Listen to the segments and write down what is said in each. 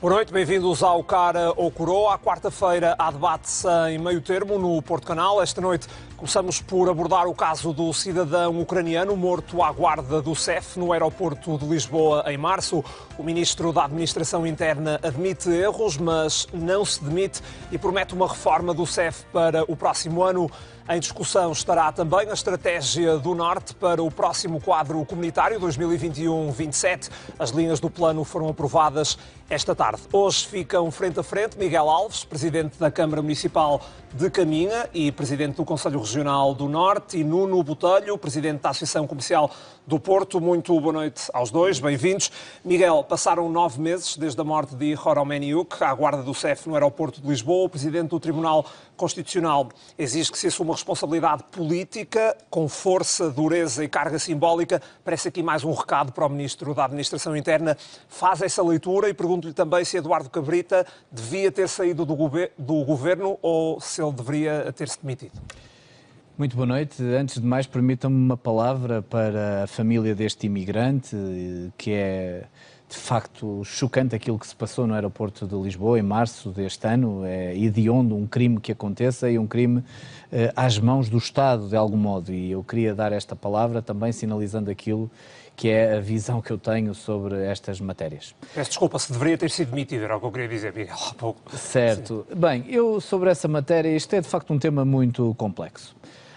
Boa noite, bem-vindos ao Cara ou Coroa. À quarta-feira há debate em meio termo no Porto Canal. Esta noite começamos por abordar o caso do cidadão ucraniano morto à guarda do CEF no aeroporto de Lisboa em março. O ministro da Administração Interna admite erros, mas não se demite e promete uma reforma do CEF para o próximo ano. Em discussão estará também a estratégia do Norte para o próximo quadro comunitário 2021-27. As linhas do plano foram aprovadas esta tarde. Hoje ficam frente a frente Miguel Alves, presidente da Câmara Municipal de Caminha e presidente do Conselho Regional do Norte, e Nuno Botelho, presidente da Associação Comercial do Porto. Muito boa noite aos dois, bem-vindos. Miguel, passaram nove meses desde a morte de Horomeniuk, à guarda do CEF no aeroporto de Lisboa. O presidente do Tribunal Constitucional exige que se assuma responsabilidade política com força, dureza e carga simbólica. Parece aqui mais um recado para o ministro da Administração Interna. Faz essa leitura e pergunto-lhe também se Eduardo Cabrita devia ter saído do, do governo ou se ele deveria ter-se demitido. Muito boa noite. Antes de mais, permitam-me uma palavra para a família deste imigrante, que é de facto chocante aquilo que se passou no aeroporto de Lisboa em março deste ano. É hediondo um crime que aconteça e um crime eh, às mãos do Estado, de algum modo. E eu queria dar esta palavra também sinalizando aquilo que é a visão que eu tenho sobre estas matérias. Peço desculpa se deveria ter sido demitido, era o que eu queria dizer, Miguel, há pouco. Certo. Sim. Bem, eu sobre essa matéria, isto é de facto um tema muito complexo.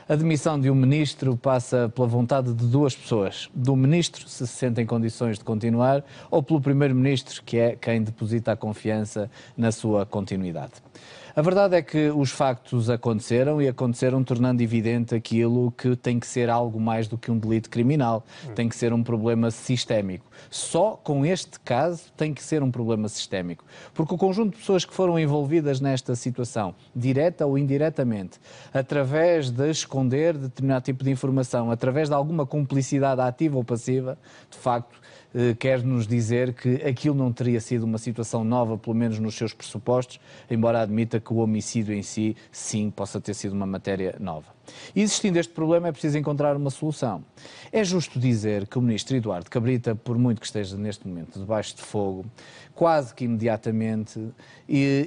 A demissão de um ministro passa pela vontade de duas pessoas. Do ministro, se se sente em condições de continuar, ou pelo primeiro-ministro, que é quem deposita a confiança na sua continuidade. A verdade é que os factos aconteceram e aconteceram tornando evidente aquilo que tem que ser algo mais do que um delito criminal, tem que ser um problema sistémico. Só com este caso tem que ser um problema sistémico, porque o conjunto de pessoas que foram envolvidas nesta situação, direta ou indiretamente, através de esconder determinado tipo de informação, através de alguma cumplicidade ativa ou passiva, de facto, quer nos dizer que aquilo não teria sido uma situação nova, pelo menos nos seus pressupostos, embora admita que o homicídio em si, sim, possa ter sido uma matéria nova. E existindo este problema, é preciso encontrar uma solução. É justo dizer que o ministro Eduardo Cabrita, por muito que esteja neste momento debaixo de fogo, quase que imediatamente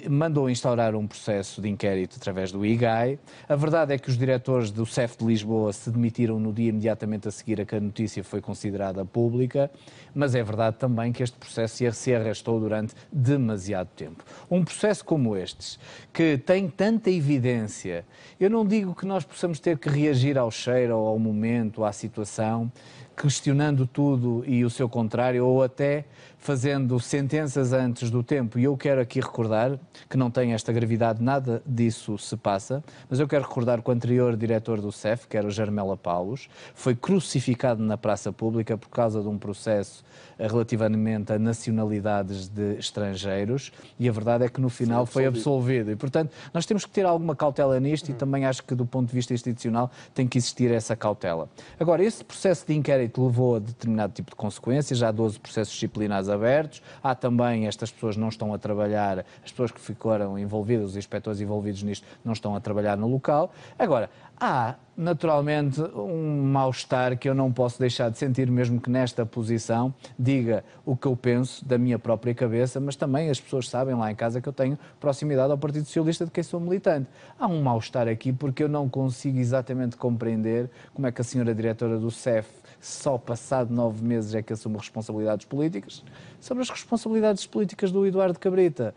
mandou instaurar um processo de inquérito através do IGAI. A verdade é que os diretores do CEF de Lisboa se demitiram no dia imediatamente a seguir a que a notícia foi considerada pública, mas é verdade também que este processo se arrastou durante demasiado tempo. Um processo como este, que tem tanta evidência, eu não digo que nós possamos ter que reagir ao cheiro, ao momento, à situação, questionando tudo e o seu contrário, ou até fazendo sentenças antes do tempo. E eu quero aqui recordar que não tem esta gravidade, nada disso se passa, mas eu quero recordar que o anterior diretor do CEF, que era o Germela Paulos, foi crucificado na praça pública por causa de um processo relativamente a nacionalidades de estrangeiros e a verdade é que no final foi absolvido. E, portanto, nós temos que ter alguma cautela nisto e também acho que do ponto de vista institucional tem que existir essa cautela. Agora, esse processo de inquérito levou a determinado tipo de consequências, há 12 processos disciplinares abertos, há também, estas pessoas não estão a trabalhar, as pessoas que ficaram envolvidas, os inspectores envolvidos nisto, não estão a trabalhar no local. Agora, há naturalmente um mal-estar que eu não posso deixar de sentir, mesmo que nesta posição diga o que eu penso da minha própria cabeça, mas também as pessoas sabem lá em casa que eu tenho proximidade ao Partido Socialista de quem sou militante. Há um mal-estar aqui porque eu não consigo exatamente compreender como é que a senhora diretora do CEF só passado nove meses é que assume responsabilidades políticas, sobre as responsabilidades políticas do Eduardo Cabrita.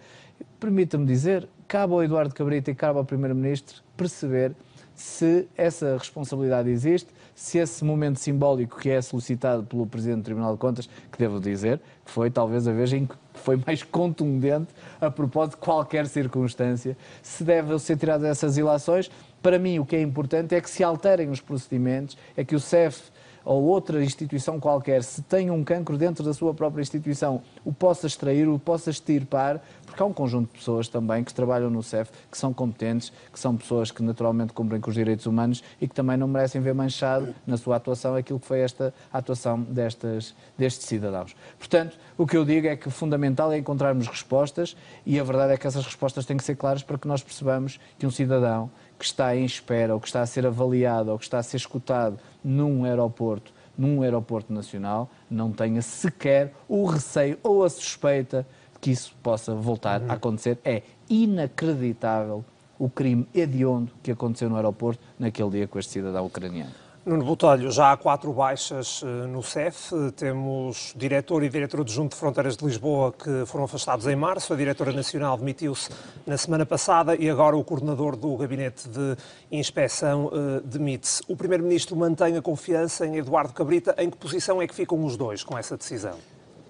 Permita-me dizer, cabe ao Eduardo Cabrita e cabe ao Primeiro-Ministro perceber se essa responsabilidade existe, se esse momento simbólico que é solicitado pelo Presidente do Tribunal de Contas, que devo dizer, que foi talvez a vez em que foi mais contundente a propósito de qualquer circunstância, se devem ser tiradas essas ilações. Para mim, o que é importante é que se alterem os procedimentos, é que o CEF ou outra instituição qualquer, se tem um cancro dentro da sua própria instituição, o possa extrair, o possa extirpar, porque há um conjunto de pessoas também que trabalham no CEF, que são competentes, que são pessoas que naturalmente cumprem com os direitos humanos e que também não merecem ver manchado na sua atuação aquilo que foi esta atuação destas, destes cidadãos. Portanto, o que eu digo é que fundamental é encontrarmos respostas e a verdade é que essas respostas têm que ser claras para que nós percebamos que um cidadão que está em espera ou que está a ser avaliado ou que está a ser escutado num aeroporto, num aeroporto nacional, não tenha sequer o receio ou a suspeita que isso possa voltar a acontecer. É inacreditável o crime hediondo que aconteceu no aeroporto naquele dia com este cidadão ucraniano. Nuno Botelho, já há quatro baixas eh, no CEF. Temos diretor e diretor adjunto de Fronteiras de Lisboa que foram afastados em março. A diretora nacional demitiu-se na semana passada e agora o coordenador do gabinete de inspeção eh, demite-se. O primeiro-ministro mantém a confiança em Eduardo Cabrita. Em que posição é que ficam os dois com essa decisão?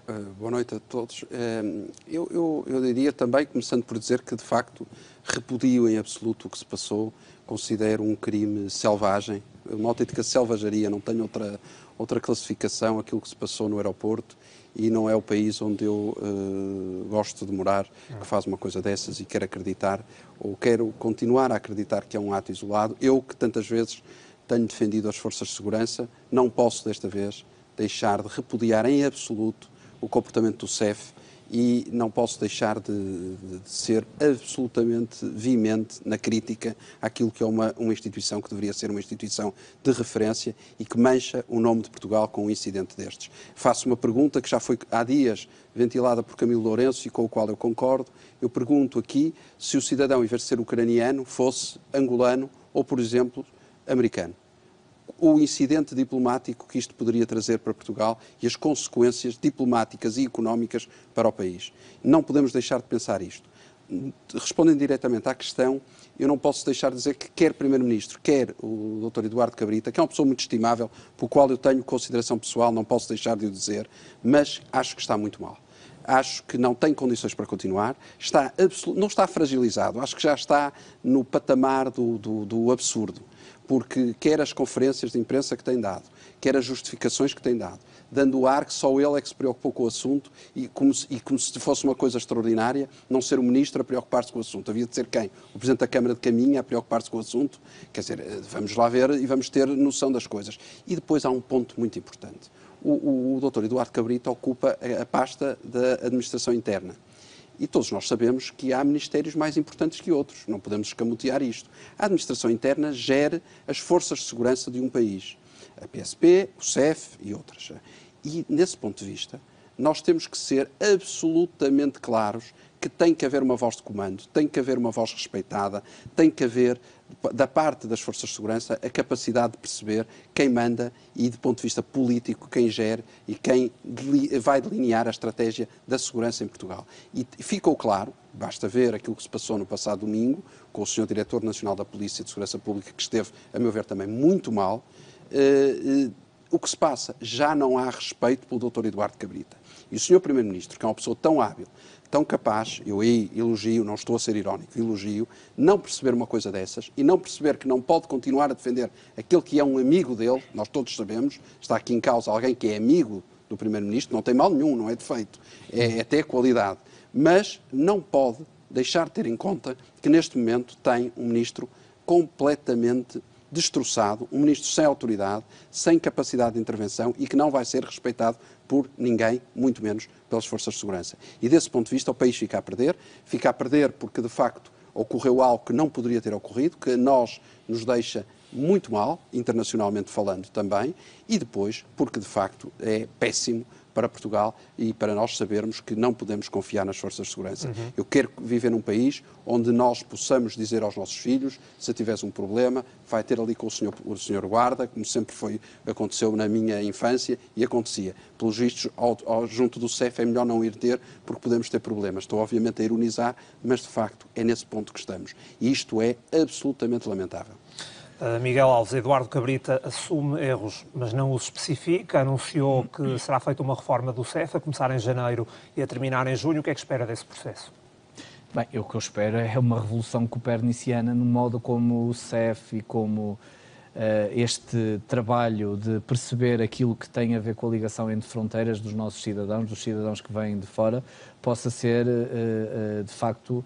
Uh, boa noite a todos. Eu, eu, eu diria também, começando por dizer que de facto repudio em absoluto o que se passou, considero um crime selvagem, uma autêntica selvageria, não tenho outra, outra classificação aquilo que se passou no aeroporto e não é o país onde eu uh, gosto de morar que faz uma coisa dessas e quero acreditar ou quero continuar a acreditar que é um ato isolado. Eu que tantas vezes tenho defendido as forças de segurança, não posso desta vez deixar de repudiar em absoluto o comportamento do CEF e não posso deixar de, de, de, ser absolutamente veemente na crítica àquilo que é uma, uma instituição que deveria ser uma instituição de referência e que mancha o nome de Portugal com um incidente destes. Faço uma pergunta que já foi há dias ventilada por Camilo Lourenço e com o qual eu concordo. Eu pergunto aqui se o cidadão, em vez de ser ucraniano, fosse angolano ou, por exemplo, americano o incidente diplomático que isto poderia trazer para Portugal e as consequências diplomáticas e económicas para o país. Não podemos deixar de pensar isto. Respondendo diretamente à questão, eu não posso deixar de dizer que quer Primeiro-Ministro, quer o Dr. Eduardo Cabrita, que é uma pessoa muito estimável, por qual eu tenho consideração pessoal, não posso deixar de o dizer, mas acho que está muito mal acho que não tem condições para continuar, está não está fragilizado, acho que já está no patamar do, do, do absurdo porque quer as conferências de imprensa que tem dado, quer as justificações que tem dado, dando o ar que só ele é que se preocupou com o assunto e como se, e como se fosse uma coisa extraordinária não ser o ministro a preocupar-se com o assunto. Havia de ser quem? O Presidente da Câmara de Caminha a preocupar-se com o assunto? Quer dizer, eh, vamos lá ver e vamos ter noção das coisas. E depois há um ponto muito importante. O, o, o Dr. Eduardo Cabrita ocupa a, a pasta da administração interna. E todos nós sabemos que há ministérios mais importantes que outros, não podemos escamotear isto. A administração interna gera as forças de segurança de um país, a PSP, o CEF e outras. E, nesse ponto de vista, nós temos que ser absolutamente claros que tem que haver uma voz de comando, tem que haver uma voz respeitada, tem que haver, da parte das forças de segurança, a capacidade de perceber quem manda e, do ponto de vista político, quem gere e quem vai delinear a estratégia da segurança em Portugal. E ficou claro, basta ver aquilo que se passou no passado domingo, com o Sr. Diretor Nacional da Polícia de Segurança Pública, que esteve, a meu ver, também muito mal. Uh, uh, o que se passa? Já não há respeito pelo Dr. Eduardo Cabrita. E o Sr. Primeiro-Ministro, que é uma pessoa tão hábil, tão capaz, eu aí elogio, não estou a ser irónico, elogio, não perceber uma coisa dessas e não perceber que não pode continuar a defender aquele que é um amigo dele, nós todos sabemos, está aqui em causa alguém que é amigo do Primeiro-Ministro, não tem mal nenhum, não é defeito, é, é até qualidade, mas não pode deixar de ter em conta que neste momento tem um Ministro completamente destroçado, um ministro sem autoridade, sem capacidade de intervenção e que não vai ser respeitado por ninguém, muito menos pelas forças de segurança. E desse ponto de vista, o país fica a perder, fica a perder porque de facto ocorreu algo que não poderia ter ocorrido, que a nós nos deixa muito mal, internacionalmente falando também, e depois porque de facto é péssimo para Portugal e para nós sabermos que não podemos confiar nas forças de segurança. Uhum. Eu quero viver num país onde nós possamos dizer aos nossos filhos, se tivesse um problema, vai ter ali com o senhor, o senhor guarda, como sempre foi, aconteceu na minha infância e acontecia. Pelos vistos, ao, ao, junto do CEF é melhor não ir ter, porque podemos ter problemas. Estou obviamente a ironizar, mas de facto é nesse ponto que estamos. E isto é absolutamente lamentável. Uh, Miguel Alves, Eduardo Cabrita assume erros, mas não os especifica. Anunciou que será feita uma reforma do CEF a começar em janeiro e a terminar em junho. O que é que espera desse processo? Bem, o que eu espero é uma revolução coperniciana no modo como o CEF e como este trabalho de perceber aquilo que tem a ver com a ligação entre fronteiras dos nossos cidadãos, dos cidadãos que vêm de fora, possa ser uh, uh, de facto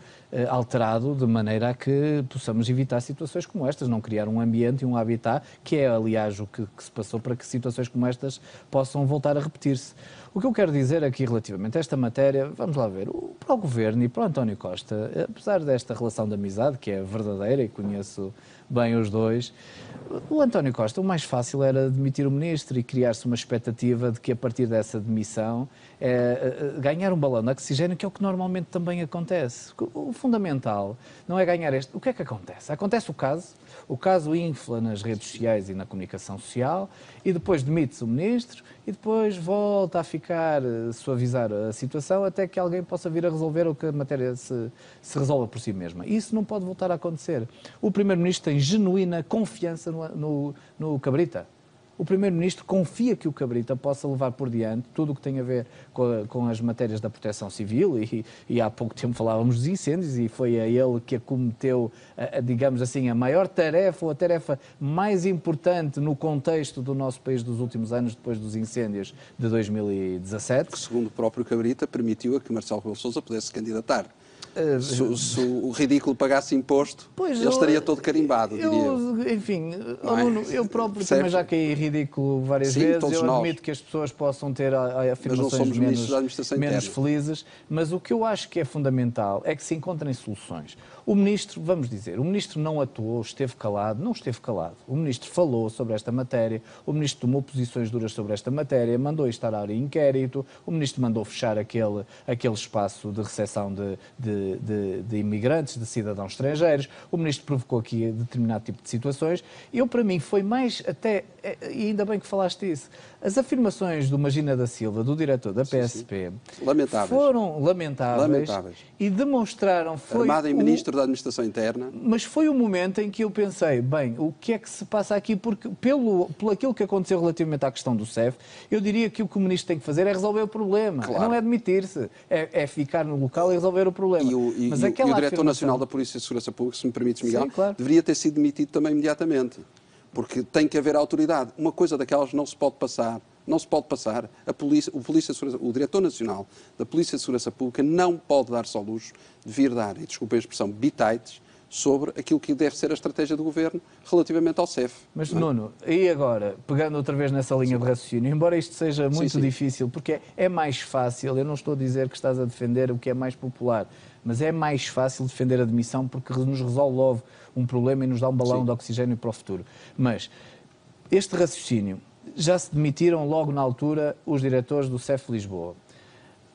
alterado de maneira a que possamos evitar situações como estas, não criar um ambiente e um habitat, que é aliás o que, que se passou para que situações como estas possam voltar a repetir-se. O que eu quero dizer aqui relativamente a esta matéria, vamos lá ver, para o Governo e para o António Costa, apesar desta relação de amizade, que é verdadeira e conheço bem os dois, O António Costa, o mais fácil era demitir o ministro e criar-se uma expectativa de que a partir dessa demissão é, ganhar um balão de oxigênio, que é o que normalmente também acontece. O fundamental não é ganhar este. O que é que acontece? Acontece o caso, o caso infla nas redes sociais e na comunicação social, e depois demite-se o ministro, e depois volta a ficar, eh, suavizar a situação até que alguém possa vir a resolver ou que a matéria se, se resolva por si mesma. Isso não pode voltar a acontecer. O Primeiro-Ministro tem genuína confiança no, no, no Cabrita o Primeiro-Ministro confia que o Cabrita possa levar por diante tudo o que tem a ver com, a, com as matérias da proteção civil e, e, há pouco tempo falávamos dos incêndios e foi a ele que acometeu, a, a, digamos assim, a maior tarefa ou a tarefa mais importante no contexto do nosso país dos últimos anos, depois dos incêndios de 2017. Que, segundo o próprio Cabrita, permitiu a que Marcelo Rebelo Sousa pudesse candidatar. Se, se, o ridículo pagasse imposto, pois ele estaria todo carimbado, eu, diria Enfim, oh, Nuno, eu próprio também já caí ridículo várias Sim, vezes. Eu admito nós. que as pessoas possam ter afirmações menos, menos felizes, mas o que eu acho que é fundamental é que se encontrem soluções. O ministro, vamos dizer, o ministro não atuou, esteve calado, não esteve calado. O ministro falou sobre esta matéria, o ministro tomou posições duras sobre esta matéria, mandou instalar inquérito, o ministro mandou fechar aquele, aquele espaço de recepção de, de, de, de imigrantes, de cidadãos estrangeiros, o ministro provocou aqui determinado tipo de situações. Eu, para mim, foi mais até, e ainda bem que falaste isso, as afirmações do Magina da Silva, do diretor da PSP, sim, sim. Lamentáveis. foram lamentáveis, lamentáveis, e demonstraram... Foi Armado em Ministro da Administração Interna. Mas foi o momento em que eu pensei, bem, o que é que se passa aqui? Porque pelo, pelo aquilo que aconteceu relativamente à questão do CEF, eu diria que o que o Ministro tem que fazer é resolver o problema, claro. não é admitir-se, é, é, ficar no local e resolver o problema. E o, e, mas e, e o Diretor afirmação... Nacional da Polícia de Segurança Pública, se me permites, Miguel, sim, claro. deveria ter sido demitido também imediatamente porque tem que haver autoridade. Uma coisa daquelas não se pode passar. Não se pode passar. A polícia, o, polícia o Diretor Nacional da Polícia de Segurança Pública não pode dar-se ao luxo de vir dar, e desculpem a expressão, bitites sobre aquilo que deve ser a estratégia do Governo relativamente ao CEF. Mas, é? Nuno, e agora, pegando outra vez nessa linha sim. de raciocínio, embora isto seja muito sim, sim. difícil, porque é mais fácil, eu não estou a dizer que estás a defender o que é mais popular, mas é mais fácil defender a demissão porque nos resolve um problema e nos dá um balão de oxigênio para o futuro. Mas este raciocínio, já se demitiram logo na altura os diretores do CEF Lisboa.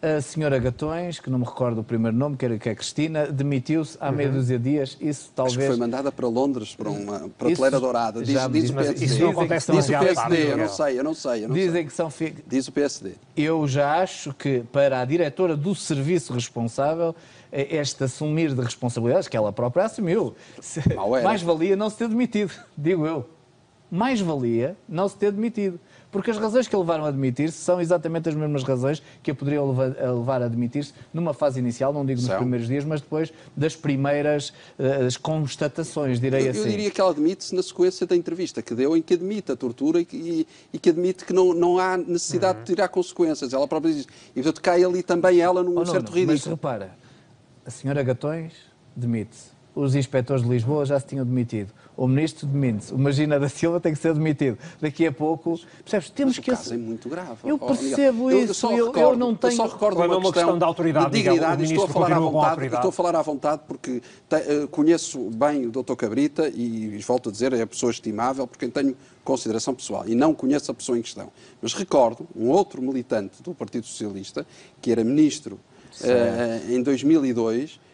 A senhora Gatões, que não me recordo o primeiro nome, que é a Cristina, demitiu-se há uhum. meia dúzia de dias. Isso talvez. Acho que foi mandada para Londres, para uma prateleira dourada. Diz, diz, diz o PSD. Isso não acontece diz o PSD, eu não sei, eu não sei. Eu não Dizem sei. que são. Diz o PSD. Eu já acho que para a diretora do serviço responsável este assumir de responsabilidades que ela própria assumiu. Mais valia não se ter demitido, digo eu. Mais valia não se ter demitido. Porque as razões que a levaram a demitir-se são exatamente as mesmas razões que a poderiam levar a demitir-se numa fase inicial, não digo nos são. primeiros dias, mas depois das primeiras uh, constatações, direi eu, assim. Eu diria que ela admite-se na sequência da entrevista que deu, em que admite a tortura e, e, e que admite que não, não há necessidade uhum. de tirar consequências. Ela própria diz. E portanto cai ali também ela num oh, certo não, ridículo. Mas repara, a senhora Gatões demite-se. Os inspectores de Lisboa já se tinham demitido. O ministro demite-se. O Magina da Silva tem que ser demitido. Daqui a pouco, percebes? Temos Mas que. O caso é muito grave. Eu percebo isso. Eu, recordo, eu, não tenho. Eu só recordo uma, uma questão, de autoridade. De dignidade. Estou a, falar à vontade, estou a falar à vontade porque te, uh, conheço bem o Dr. Cabrita e, e volto a dizer, é a pessoa estimável por quem tenho consideração pessoal e não conheço a pessoa em questão. Mas recordo um outro militante do Partido Socialista que era ministro uh, em 2002, uh, eh,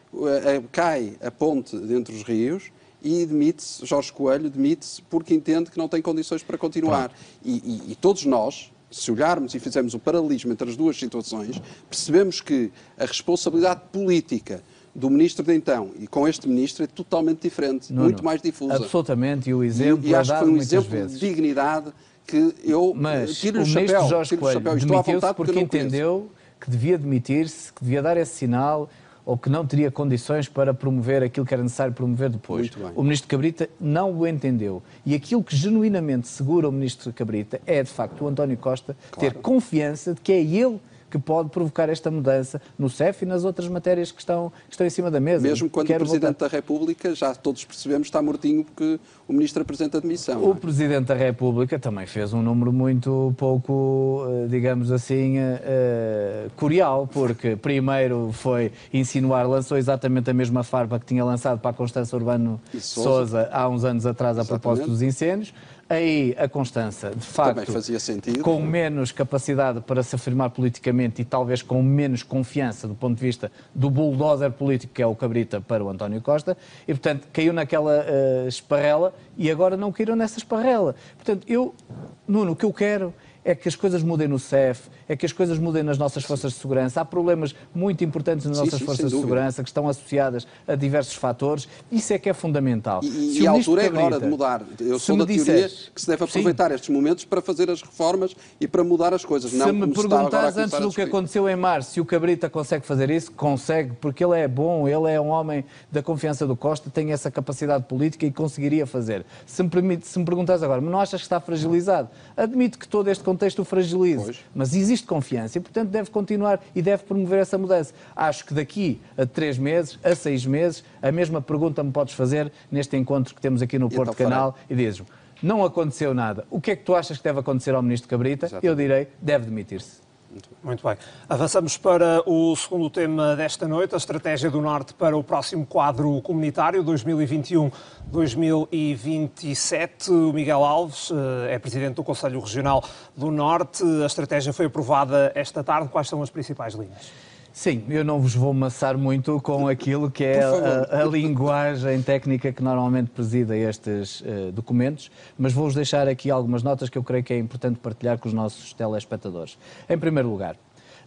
cai a ponte de entre os rios e demite-se, Jorge Coelho demite-se porque entende que não tem condições para continuar. E, e, e, todos nós, se olharmos e fizermos o paralelismo entre as duas situações, percebemos que a responsabilidade política do ministro de então e com este ministro é totalmente diferente, não, muito não. mais difusa. Absolutamente, e o exemplo e, e é acho que foi um exemplo vezes. de dignidade que eu Mas tiro o, o chapéu, Jorge tiro Coelho o chapéu. Estou à vontade porque, porque entendeu que devia demitir-se, que devia dar esse sinal ou que não teria condições para promover aquilo que era necessário promover depois. O ministro Cabrita não o entendeu. E aquilo que genuinamente segura o ministro Cabrita é, de facto, o António Costa claro. ter confiança de que é ele que pode provocar esta mudança no CEF e nas outras matérias que estão, que estão em cima da mesa. Mesmo quando Quero o Presidente voltar... da República, já todos percebemos, está mortinho porque o Ministro apresenta admissão. O é? Presidente da República também fez um número muito pouco, eh, digamos assim, uh, curial, porque primeiro foi insinuar, lançou exatamente a mesma farpa que tinha lançado para a Constância Urbano Souza há uns anos atrás a propósito dos incêndios aí a Constança, de facto, com menos capacidade para se afirmar politicamente e talvez com menos confiança do ponto de vista do bulldozer político que é o Cabrita para o António Costa, e portanto caiu naquela uh, esparrela e agora não caíram nessa esparrela. Portanto, eu, Nuno, o que eu quero é que as coisas mudem no CEF, é que as coisas mudem nas nossas forças de segurança. Há problemas muito importantes nas sim, nossas sim, forças de segurança que estão associadas a diversos fatores. Isso é que é fundamental. E, e a altura é agora de mudar. Eu sou da disseres, teoria que se deve aproveitar estes momentos para fazer as reformas e para mudar as coisas. Se não me perguntares antes do que aconteceu em março se o Cabrita consegue fazer isso, consegue, porque ele é bom, ele é um homem da confiança do Costa, tem essa capacidade política e conseguiria fazer. Se me, permite, se me perguntares agora, mas não achas que está fragilizado? Admito que todo este contexto o fragilize, pois. mas existe confiança e, portanto, deve continuar e deve promover essa mudança. Acho que daqui a três meses, a seis meses, a mesma pergunta me podes fazer neste encontro que temos aqui no Porto então Canal farei. e dizes não aconteceu nada. O que é que tu achas que deve acontecer ao Ministro Cabrita? Exatamente. Eu direi, deve demitir-se. Muito bem. Avançamos para o segundo tema desta noite, a estratégia do Norte para o próximo quadro comunitário 2021-2027. O Miguel Alves eh, é presidente do Conselho Regional do Norte. A estratégia foi aprovada esta tarde. Quais são as principais linhas? Sim, eu não vos vou maçar muito com aquilo que é a, a, linguagem técnica que normalmente presida estes uh, documentos, mas vou-vos deixar aqui algumas notas que eu creio que é importante partilhar com os nossos telespectadores. Em primeiro lugar,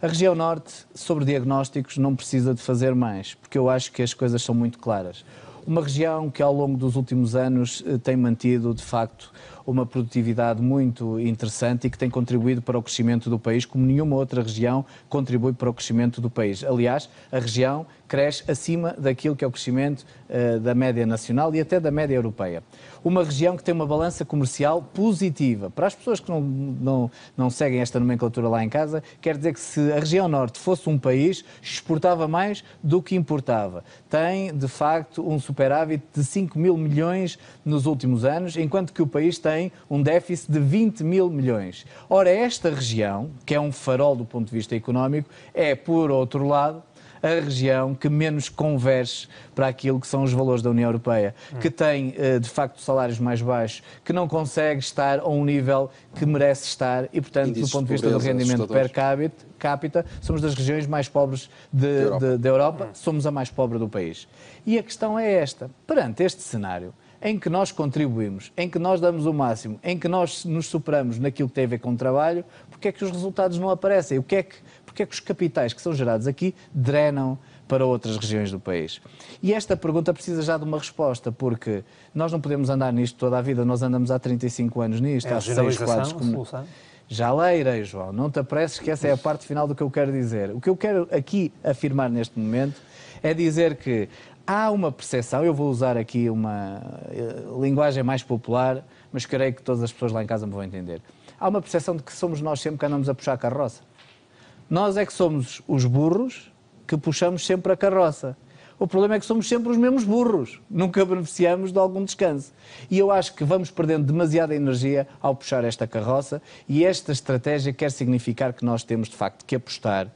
a região norte, sobre diagnósticos, não precisa de fazer mais, porque eu acho que as coisas são muito claras. Uma região que ao longo dos últimos anos eh, tem mantido, de facto, uma produtividade muito interessante e que tem contribuído para o crescimento do país, como nenhuma outra região contribui para o crescimento do país. Aliás, a região cresce acima daquilo que é o crescimento uh, da média nacional e até da média europeia. Uma região que tem uma balança comercial positiva. Para as pessoas que não, não, não seguem esta nomenclatura lá em casa, quer dizer que se a região norte fosse um país, exportava mais do que importava. Tem, de facto, um superávit de 5 mil milhões nos últimos anos, enquanto que o país tem um déficit de 20 mil milhões. Ora, esta região, que é um farol do ponto de vista económico, é, por outro lado, a região que menos converge para aquilo que são os valores da União Europeia, que tem, eh, de facto, salários mais baixos, que não consegue estar a um nível que merece estar e, portanto, do ponto de vista do rendimento per capita, capita, somos das regiões mais pobres de, Europa. De, de Europa, somos a mais pobre do país. E a questão é esta: perante este cenário, em que nós contribuímos, em que nós damos o máximo, em que nós nos superamos naquilo que tem a ver com o trabalho, porque é que os resultados não aparecem? O que é que porque é que os capitais que são gerados aqui drenam para outras regiões do país? E esta pergunta precisa já de uma resposta, porque nós não podemos andar nisto toda a vida, nós andamos há 35 anos nisto, é há seis quadros. Como... Já lá irei, João, não te apresses que essa é a parte final do que eu quero dizer. O que eu quero aqui afirmar neste momento é dizer que há uma percepção, eu vou usar aqui uma uh, linguagem mais popular, mas creio que todas as pessoas lá em casa me vão entender. Há uma percepção de que somos nós sempre que andamos a puxar a carroça. Nós é que somos os burros que puxamos sempre a carroça. O problema é que somos sempre os mesmos burros, nunca beneficiamos de algum descanso. E eu acho que vamos perdendo demasiada energia ao puxar esta carroça, e esta estratégia quer significar que nós temos, de facto, que apostar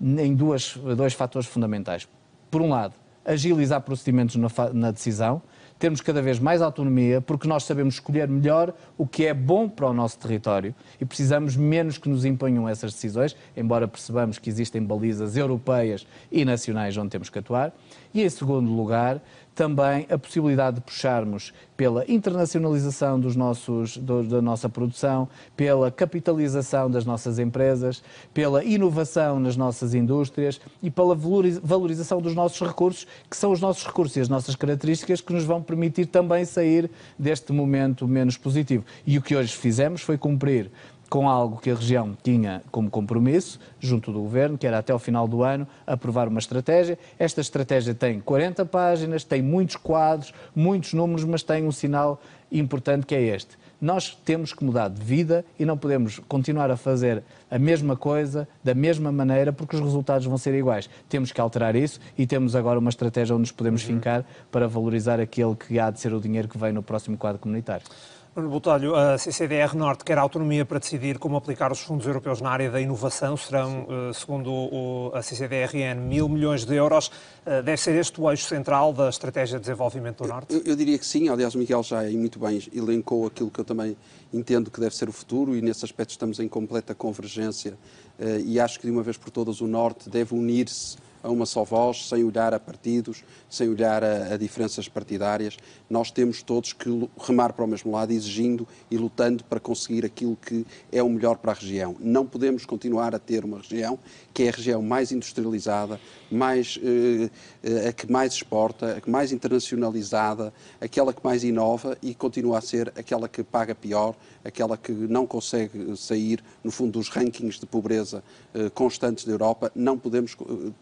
em duas, dois fatores fundamentais. Por um lado, agilizar procedimentos na decisão, termos cada vez mais autonomia, porque nós sabemos escolher melhor o que é bom para o nosso território e precisamos menos que nos imponham essas decisões, embora percebamos que existem balizas europeias e nacionais onde temos que atuar. E, em segundo lugar, também a possibilidade de puxarmos pela internacionalização dos nossos, do, da nossa produção, pela capitalização das nossas empresas, pela inovação nas nossas indústrias e pela valorização dos nossos recursos, que são os nossos recursos e as nossas características que nos vão permitir também sair deste momento menos positivo. E o que hoje fizemos foi cumprir com algo que a região tinha como compromisso, junto do Governo, que era até ao final do ano aprovar uma estratégia. Esta estratégia tem 40 páginas, tem muitos quadros, muitos números, mas tem um sinal importante que é este. Nós temos que mudar de vida e não podemos continuar a fazer a mesma coisa, da mesma maneira, porque os resultados vão ser iguais. Temos que alterar isso e temos agora uma estratégia onde nos podemos uhum. fincar para valorizar aquele que há de ser o dinheiro que vem no próximo quadro comunitário. Nuno Botelho, a CCDR Norte quer autonomia para decidir como aplicar os fundos europeus na área da inovação. Serão. Eh, segundo a CCDRN, mil milhões de euros. Eh, deve ser este o eixo central da estratégia de desenvolvimento do Norte? Eu, eu diria que sim. Aliás, o Miguel já muito bem elencou aquilo que eu também entendo que deve ser o futuro e nesse aspecto estamos em completa convergência eh, e acho que de uma vez por todas o Norte deve unir-se a uma só voz, sem olhar a partidos, sem olhar a, a, diferenças partidárias. Nós temos todos que remar para o mesmo lado, exigindo e lutando para conseguir aquilo que é o melhor para a região. Não podemos continuar a ter uma região que é a região mais industrializada, mais, eh, eh, a que mais exporta, a que mais internacionalizada, aquela que mais inova e continua a ser aquela que paga pior, aquela que não consegue sair, no fundo, dos rankings de pobreza eh, constantes da Europa. Não podemos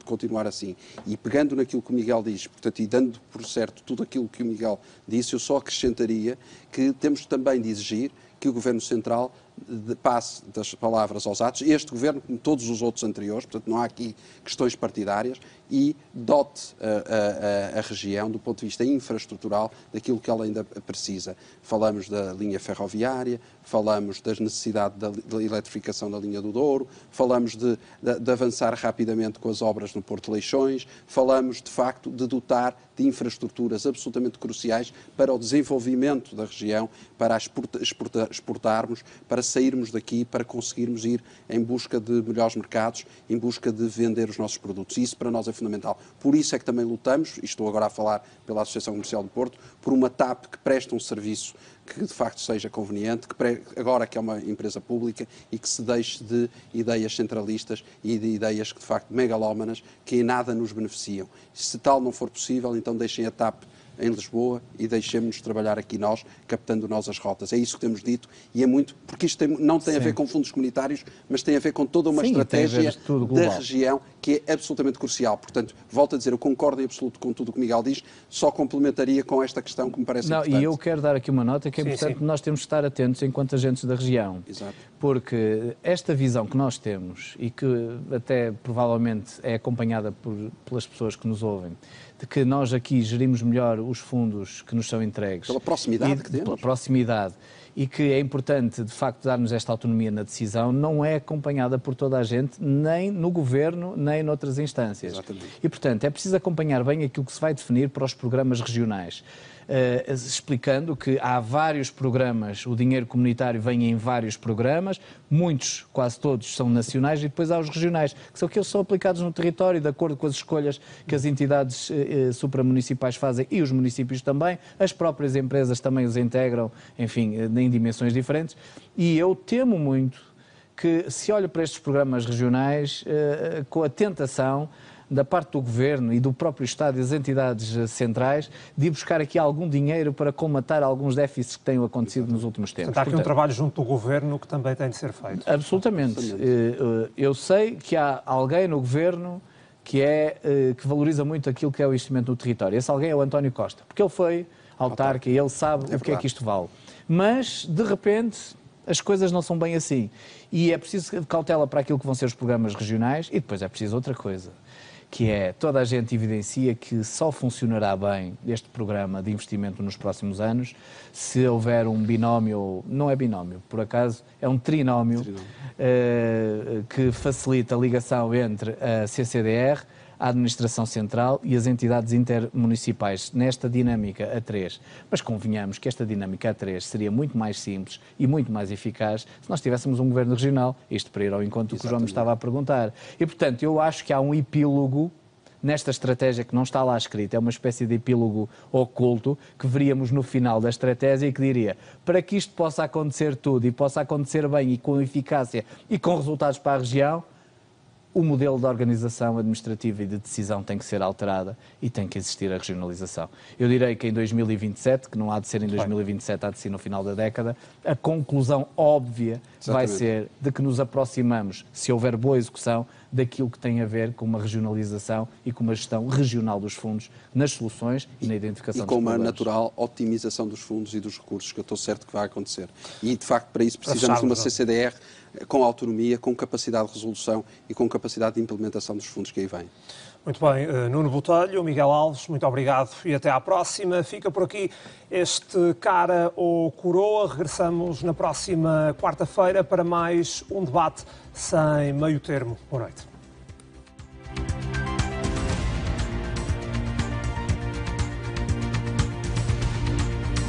continuar assim. E pegando naquilo que o Miguel diz, portanto, e dando por certo tudo aquilo que o Miguel disse, eu só acrescentaria que temos também de exigir que o Governo Central de passe das palavras aos atos, este governo, como todos os outros anteriores, portanto não há aqui questões partidárias, e dote a, a, a, região do ponto de vista infraestrutural daquilo que ela ainda precisa. Falamos da linha ferroviária, falamos das necessidades da, da eletrificação da linha do Douro, falamos de, de, de, avançar rapidamente com as obras no Porto Leixões, falamos de facto de dotar de infraestruturas absolutamente cruciais para o desenvolvimento da região, para exporta, exporta, exportarmos, para sairmos daqui, para conseguirmos ir em busca de melhores mercados, em busca de vender os nossos produtos. Isso para nós é fundamental. Por isso é que também lutamos, e estou agora a falar pela Associação Comercial do Porto, por uma TAP que preste um serviço que de facto seja conveniente, que agora que é uma empresa pública e que se deixe de ideias centralistas e de ideias que de facto megalómanas que em nada nos beneficiam. Se tal não for possível, então deixem a TAP em Lisboa e deixemos trabalhar aqui nós, captando nós as rotas. É isso que temos dito e é muito, porque isto tem, não tem Sim. a ver com fundos comunitários, mas tem a ver com toda uma Sim, estratégia da região que é absolutamente crucial. Portanto, volto a dizer, eu concordo em absoluto com tudo o que o Miguel diz, só complementaria com esta questão que me parece não, importante. E eu quero dar aqui uma nota que é sim, importante sim. nós temos que estar atentos enquanto agentes da região. Exato. Porque esta visão que nós temos e que até provavelmente é acompanhada por, pelas pessoas que nos ouvem, de que nós aqui gerimos melhor os fundos que nos são entregues. Pela proximidade e, que temos. Pela proximidade. E que é importante, de facto, darmos esta autonomia na decisão, não é acompanhada por toda a gente, nem no governo, nem noutras instâncias. Exatamente. E, portanto, é preciso acompanhar bem aquilo que se vai definir para os programas regionais. Uh, explicando que há vários programas, o dinheiro comunitário vem em vários programas, muitos, quase todos, são nacionais e depois há os regionais, que são aqueles que são aplicados no território, de acordo com as escolhas que as entidades uh, supramunicipais fazem e os municípios também, as próprias empresas também os integram, enfim, em dimensões diferentes. E eu temo muito que se olhe para estes programas regionais uh, com a tentação da parte do Governo e do próprio Estado e das entidades eh, centrais de ir buscar aqui algum dinheiro para colmatar alguns déficits que têm acontecido nos últimos tempos. Portanto, há aqui um trabalho junto do Governo que também tem de ser feito. Absolutamente. Eh, eh, eu sei que há alguém no Governo que, é, que valoriza muito aquilo que é o investimento no território. Esse alguém é o António Costa, porque ele foi autarca e ele sabe é o que é que isto vale. Mas, de repente, as coisas não são bem assim. E é preciso cautela para aquilo que vão ser os programas regionais e depois é preciso outra coisa que é toda a gente evidencia que só funcionará bem este programa de investimento nos próximos anos se houver um binómio, não é binómio, por acaso, é um trinómio, trinómio. Uh, que facilita a ligação entre a CCDR, a Administração Central e as entidades intermunicipais nesta dinâmica a três. Mas convenhamos que esta dinâmica a três seria muito mais simples e muito mais eficaz se nós tivéssemos um governo regional, isto para ir ao encontro que o João me estava a perguntar. E, portanto, eu acho que há um epílogo nesta estratégia que não está lá escrita, é uma espécie de epílogo oculto que veríamos no final da estratégia e que diria: para que isto possa acontecer tudo e possa acontecer bem e com eficácia e com resultados para a região, o modelo de organização administrativa e de decisão tem que ser alterada e tem que existir a regionalização. Eu direi que em 2027, que não há de ser em 2027, há de ser no final da década, a conclusão óbvia Exatamente. vai ser de que nos aproximamos, se houver boa execução, daquilo que tem a ver com uma regionalização e com uma gestão regional dos fundos nas soluções e, e na identificação e com uma natural otimização dos fundos e dos recursos, que eu estou certo que vai acontecer. E, de facto, para isso precisamos de uma CCDR com autonomia, com capacidade de resolução e com capacidade de implementação dos fundos que aí vêm. Muito bem, eh, Nuno Botelho, Miguel Alves, muito obrigado e até à próxima. Fica por aqui este cara ou coroa. Regressamos na próxima quarta-feira para mais um debate sem meio termo. Boa noite.